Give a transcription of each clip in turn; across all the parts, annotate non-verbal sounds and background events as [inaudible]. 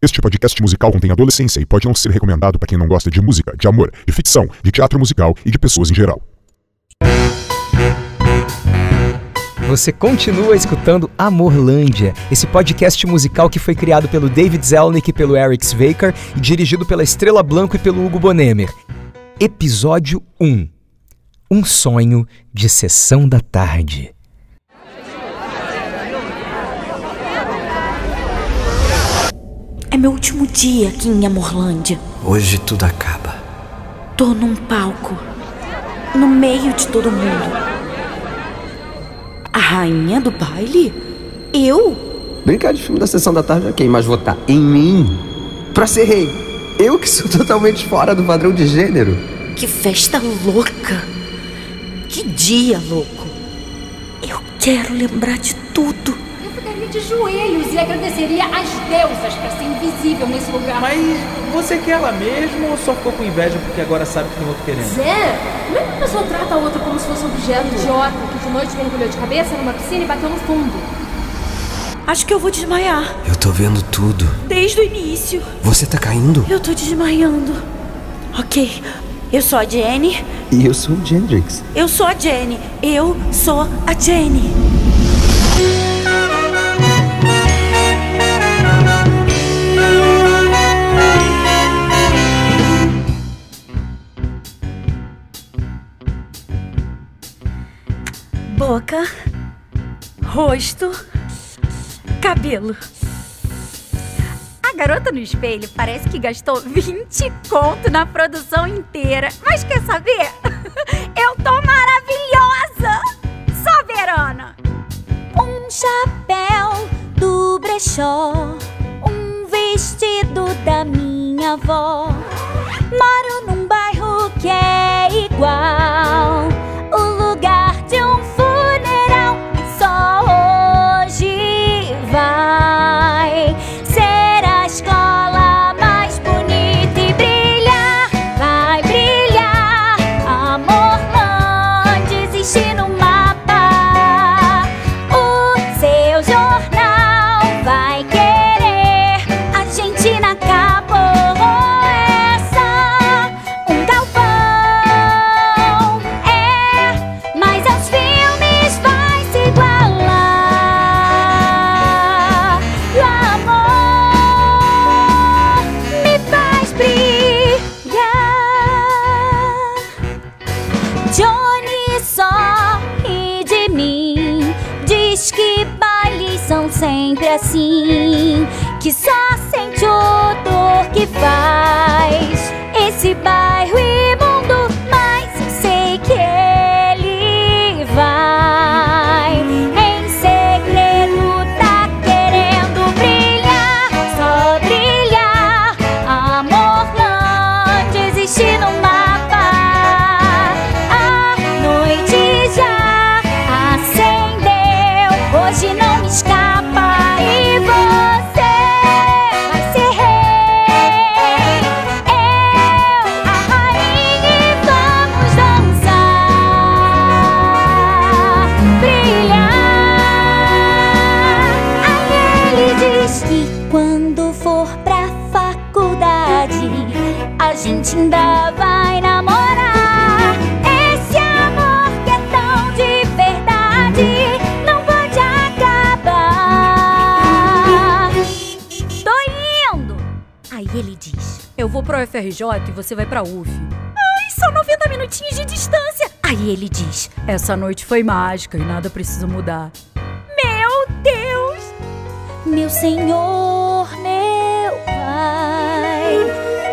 Este podcast musical contém adolescência e pode não ser recomendado para quem não gosta de música, de amor, de ficção, de teatro musical e de pessoas em geral. Você continua escutando Amorlândia, esse podcast musical que foi criado pelo David Zelnick e pelo Eric Svaker e dirigido pela Estrela Blanco e pelo Hugo Bonemer. Episódio 1 Um sonho de sessão da tarde. Meu último dia aqui em Amorlândia. Hoje tudo acaba. Tô num palco, no meio de todo mundo. A rainha do baile? Eu? Brincar de filme da sessão da tarde ok, mas votar em mim pra ser rei. Eu que sou [laughs] totalmente fora do padrão de gênero. Que festa louca! Que dia louco! Eu quero lembrar de tudo. De joelhos e agradeceria às deusas para ser invisível nesse lugar. Mas você quer ela mesmo ou só ficou com inveja porque agora sabe que tem outro querendo? Zé, como é que a pessoa trata a outra como se fosse um objeto? Idiota, que de noite mergulhou de cabeça numa piscina e bateu no fundo. Acho que eu vou desmaiar. Eu tô vendo tudo. Desde o início. Você tá caindo? Eu tô desmaiando. Ok. Eu sou a Jenny. E eu sou o Gendrix. Eu sou a Jenny. Eu sou a Jenny. Boca, rosto, cabelo. A garota no espelho parece que gastou 20 conto na produção inteira. Mas quer saber? [laughs] Eu tô maravilhosa! Soberana! Um chapéu do brechó, um vestido da minha avó. Moro num bairro que é igual sempre assim. Que só sente o dor que faz esse bairro diz que quando for pra faculdade, a gente ainda vai namorar. Esse amor que é tão de verdade não pode acabar. Tô indo! Aí ele diz: Eu vou pro FRJ e você vai pra UF. Ai, só 90 minutinhos de distância! Aí ele diz: Essa noite foi mágica e nada precisa mudar. Meu Senhor, meu Pai,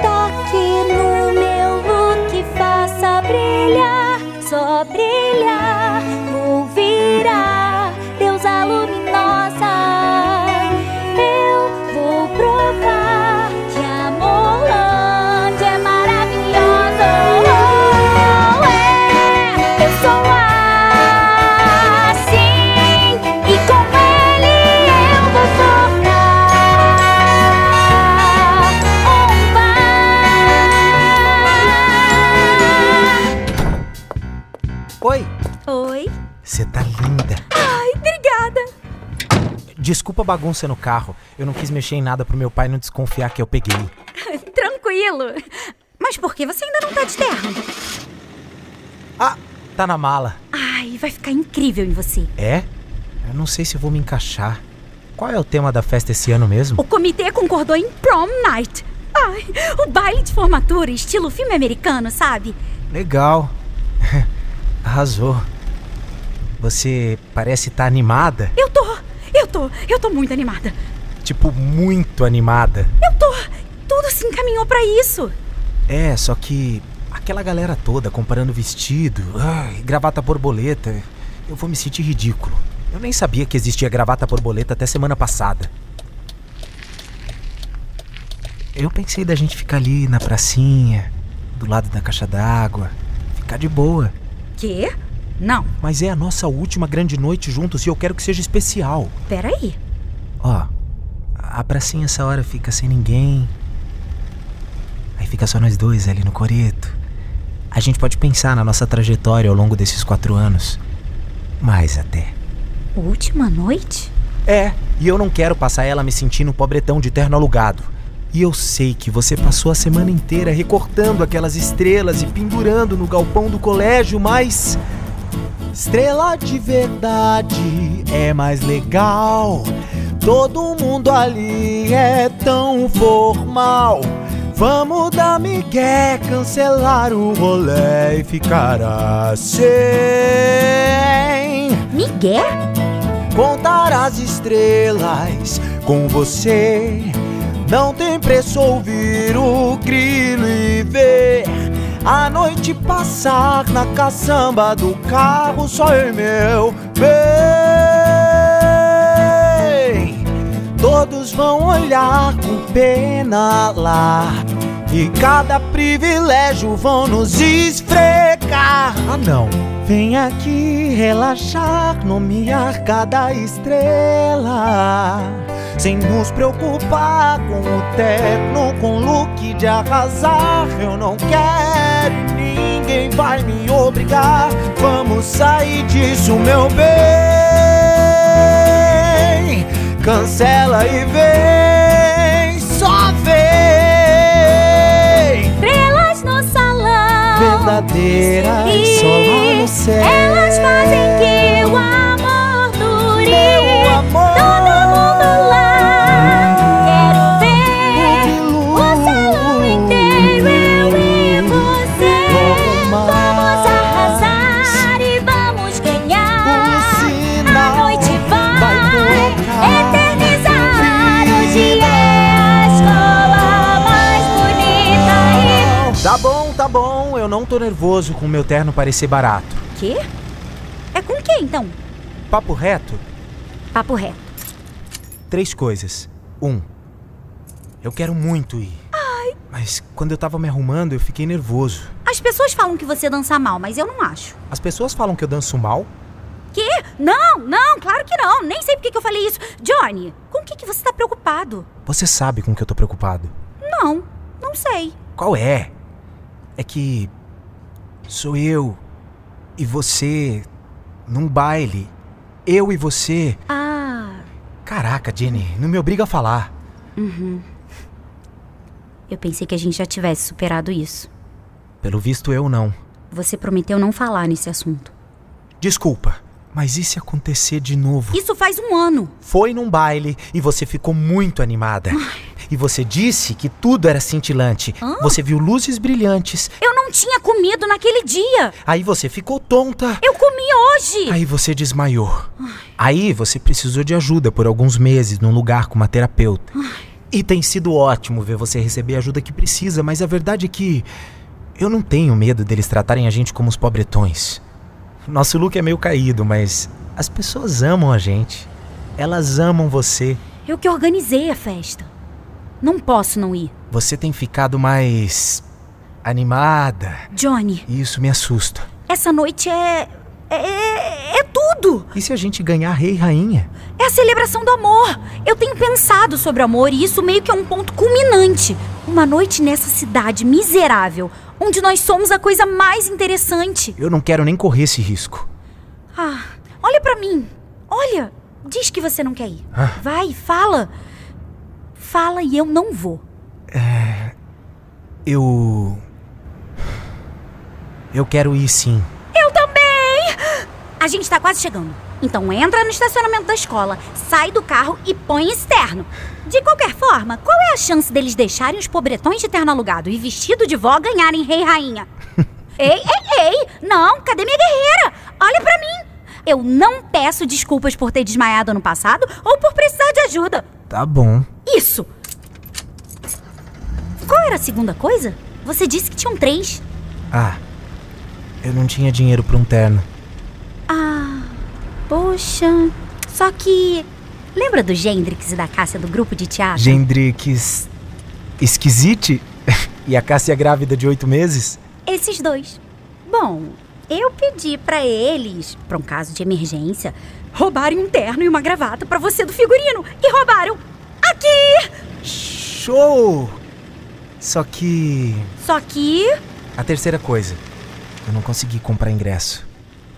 toque no meu look, faça brilhar, só brilhar, vou virar Desculpa a bagunça no carro. Eu não quis mexer em nada pro meu pai não desconfiar que eu peguei. [laughs] Tranquilo. Mas por que você ainda não tá de terno? Ah, tá na mala. Ai, vai ficar incrível em você. É? Eu não sei se vou me encaixar. Qual é o tema da festa esse ano mesmo? O comitê concordou em prom night. Ai, o baile de formatura, estilo filme americano, sabe? Legal. [laughs] Arrasou. Você parece estar animada. Eu tô, tô, eu tô muito animada. Tipo, muito animada. Eu tô. Tudo se encaminhou pra isso. É, só que aquela galera toda comparando vestido, ai, gravata borboleta, eu vou me sentir ridículo. Eu nem sabia que existia gravata borboleta até semana passada. Eu pensei da gente ficar ali na pracinha, do lado da caixa d'água, ficar de boa. Quê? Não, Mas é a nossa última grande noite juntos e eu quero que seja especial. peraí. Ó, a pracinha essa hora fica sem ninguém. Aí fica só nós dois ali no coreto. A gente pode pensar na nossa trajetória ao longo desses quatro anos. Mais até. Última noite? É, e eu não quero passar ela me sentindo pobretão de terno alugado. E eu sei que você passou a semana inteira recortando aquelas estrelas e pendurando no galpão do colégio, mas. Estrela de verdade é mais legal. Todo mundo ali é tão formal. Vamos dar migué, cancelar o rolê e ficar assim. Miguel? Contar as estrelas com você. Não tem preço ouvir o grilo e ver a noite passar na caçamba do carro, só eu e meu bem. Todos vão olhar com pena lá. E cada privilégio vão nos esfregar. Ah, não. Vem aqui relaxar, nomear cada estrela. Sem nos preocupar com o terno, com o look de arrasar. Eu não quero e ninguém vai me obrigar. Vamos sair disso, meu bem. Cancela e vem, só vem. Estrelas no salão. Verdadeiras E só no céu. Elas fazem que o amor dure. Meu amor. Todo mundo lá. Quero ver o salão inteiro. Eu e você. Vamos arrasar e vamos ganhar. A noite vai, eternizar. Hoje é a escola mais bonita e Tá bom, tá bom. Eu não tô nervoso com o meu terno parecer barato. Quê? É com quem então? Papo reto, Papo reto. três coisas. Um, eu quero muito ir. Mas quando eu tava me arrumando, eu fiquei nervoso. As pessoas falam que você dança mal, mas eu não acho. As pessoas falam que eu danço mal. Quê? Não, não, claro que não. Nem sei por que eu falei isso. Johnny, com o que, que você tá preocupado? Você sabe com que eu tô preocupado. Não, não sei. Qual é? É que sou eu e você num baile. Eu e você. Ah, Caraca, Jenny, não me obriga a falar. eu pensei que a gente já tivesse superado isso. Pelo visto, eu não. Você prometeu não falar nesse assunto. Desculpa, mas e se acontecer de novo? Isso faz um ano. Foi num baile e você ficou muito animada. E você disse que tudo era cintilante. Você viu luzes brilhantes. Eu não tinha comido naquele dia. Aí você ficou tonta. Eu comi hoje. Aí você desmaiou. Aí você precisou de ajuda por alguns meses num lugar com uma terapeuta. E tem sido ótimo ver você receber a ajuda que precisa, mas a verdade é que eu não tenho medo deles tratarem a gente como os pobretões. Nosso look é meio caído, mas as pessoas amam a gente. Elas amam você. Eu que organizei a festa. Não posso não ir. Você tem ficado mais animada. Johnny, isso me assusta. essa noite é. É, é tudo! E se a gente ganhar rei e rainha? É a celebração do amor! Eu tenho pensado sobre amor e isso meio que é um ponto culminante. Uma noite nessa cidade miserável, onde nós somos a coisa mais interessante. Eu não quero nem correr esse risco. Ah, olha pra mim! Olha! Diz que você não quer ir. Vai, fala. Fala e eu não vou. Eu. Eu quero ir sim. Eu também! A gente tá quase chegando. Então entra no estacionamento da escola, sai do carro e põe externo. De qualquer forma, qual é a chance deles deixarem os pobretões de terno alugado e vestido de vó ganharem rei e rainha? [laughs] ei, ei, ei! Não, cadê minha guerreira? Olha pra mim! Eu não peço desculpas por ter desmaiado ano passado ou por precisar de ajuda. Tá bom. Isso! Qual era a segunda coisa? Você disse que tinham três. Ah, eu não tinha dinheiro pra um terno. Ah, poxa. Só que. Lembra do Gendrix e da Cássia do grupo de teatro? Gendrix. Esquisite? [laughs] e a Cássia grávida de oito meses? Esses dois. Bom, eu pedi pra eles, pra um caso de emergência, roubarem um terno e uma gravata pra você do figurino. E roubaram. Aqui! Show! Só que. Só que. A terceira coisa. Eu não consegui comprar ingresso.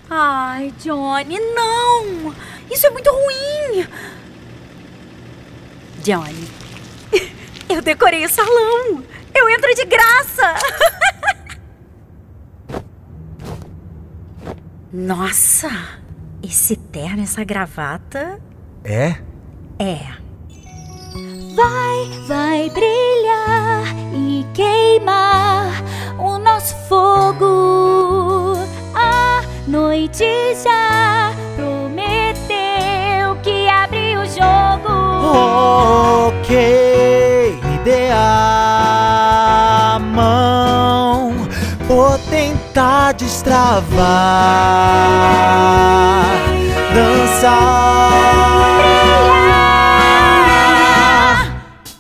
Ai, Johnny, não! Isso é muito ruim! Johnny, [laughs] eu decorei o salão! Eu entro de graça! [laughs] Nossa! Esse terno, essa gravata. É? É. Vai, vai brilhar e queimar o nosso fogo. A noite já prometeu que abre o jogo. Ok, me dê a mão. Vou tentar destravar. Dançar.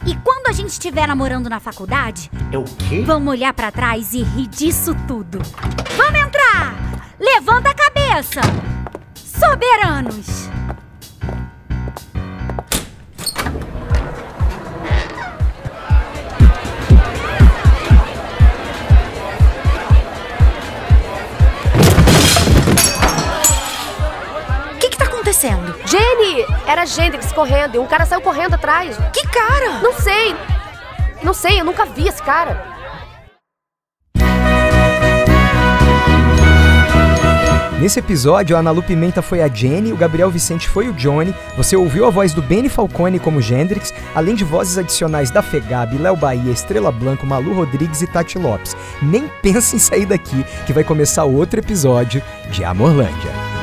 E quando a gente estiver namorando na faculdade, É o quê? vamos olhar pra trás e rir disso tudo. Vamos entrar! Levanta a cabeça! Soberanos! Era Gendrix correndo e um cara saiu correndo atrás. Que cara? Não sei. Não sei, eu nunca vi esse cara. Nesse episódio, a Ana Lu Pimenta foi a Jenny, o Gabriel Vicente foi o Johnny, você ouviu a voz do Benny Falcone como Gendrix, além de vozes adicionais da Fegabi, Léo Bahia, Estrela Blanco, Malu Rodrigues e Tati Lopes. Nem [laughs] pensa em sair daqui, que vai começar outro episódio de Amorlândia.